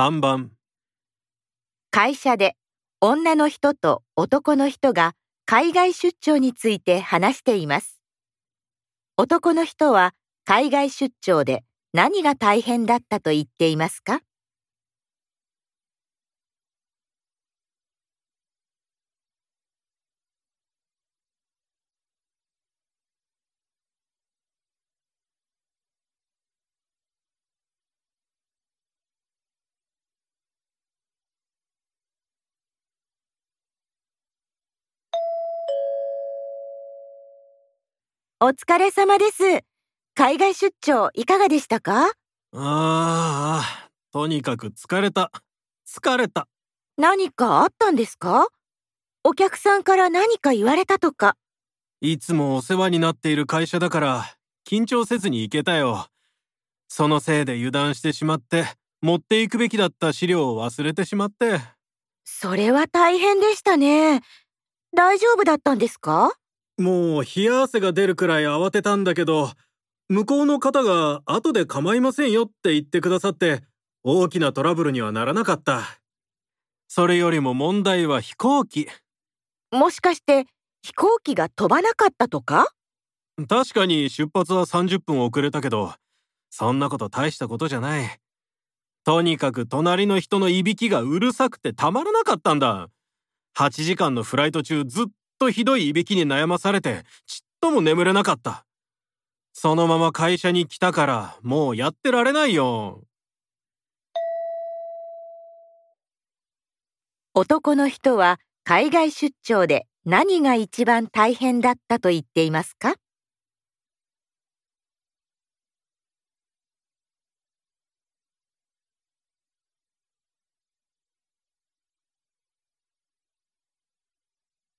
3番会社で女の人と男の人が海外出張について話しています。男の人は海外出張で何が大変だったと言っていますか？お疲れ様です。海外出張いかがでしたか？ああとにかく疲れた。疲れた。何かあったんですか？お客さんから何か言われたとか。いつもお世話になっている会社だから緊張せずに行けたよ。そのせいで油断してしまって持っていくべきだった資料を忘れてしまって。それは大変でしたね。大丈夫だったんですか？もう冷や汗が出るくらい慌てたんだけど向こうの方が後で構いませんよって言ってくださって大きなトラブルにはならなかった。それよりも問題は飛行機。もしかして飛行機が飛ばなかったとか？確かに出発は30分遅れたけどそんなこと大したことじゃない。とにかく隣の人のいびきがうるさくてたまらなかったんだ。8時間のフライト中ずっとひどいいびきに悩まされてちっとも眠れなかった。そのまま会社に来たからもうやってられないよ。男の人は海外出張で何が一番大変だったと言っていますか？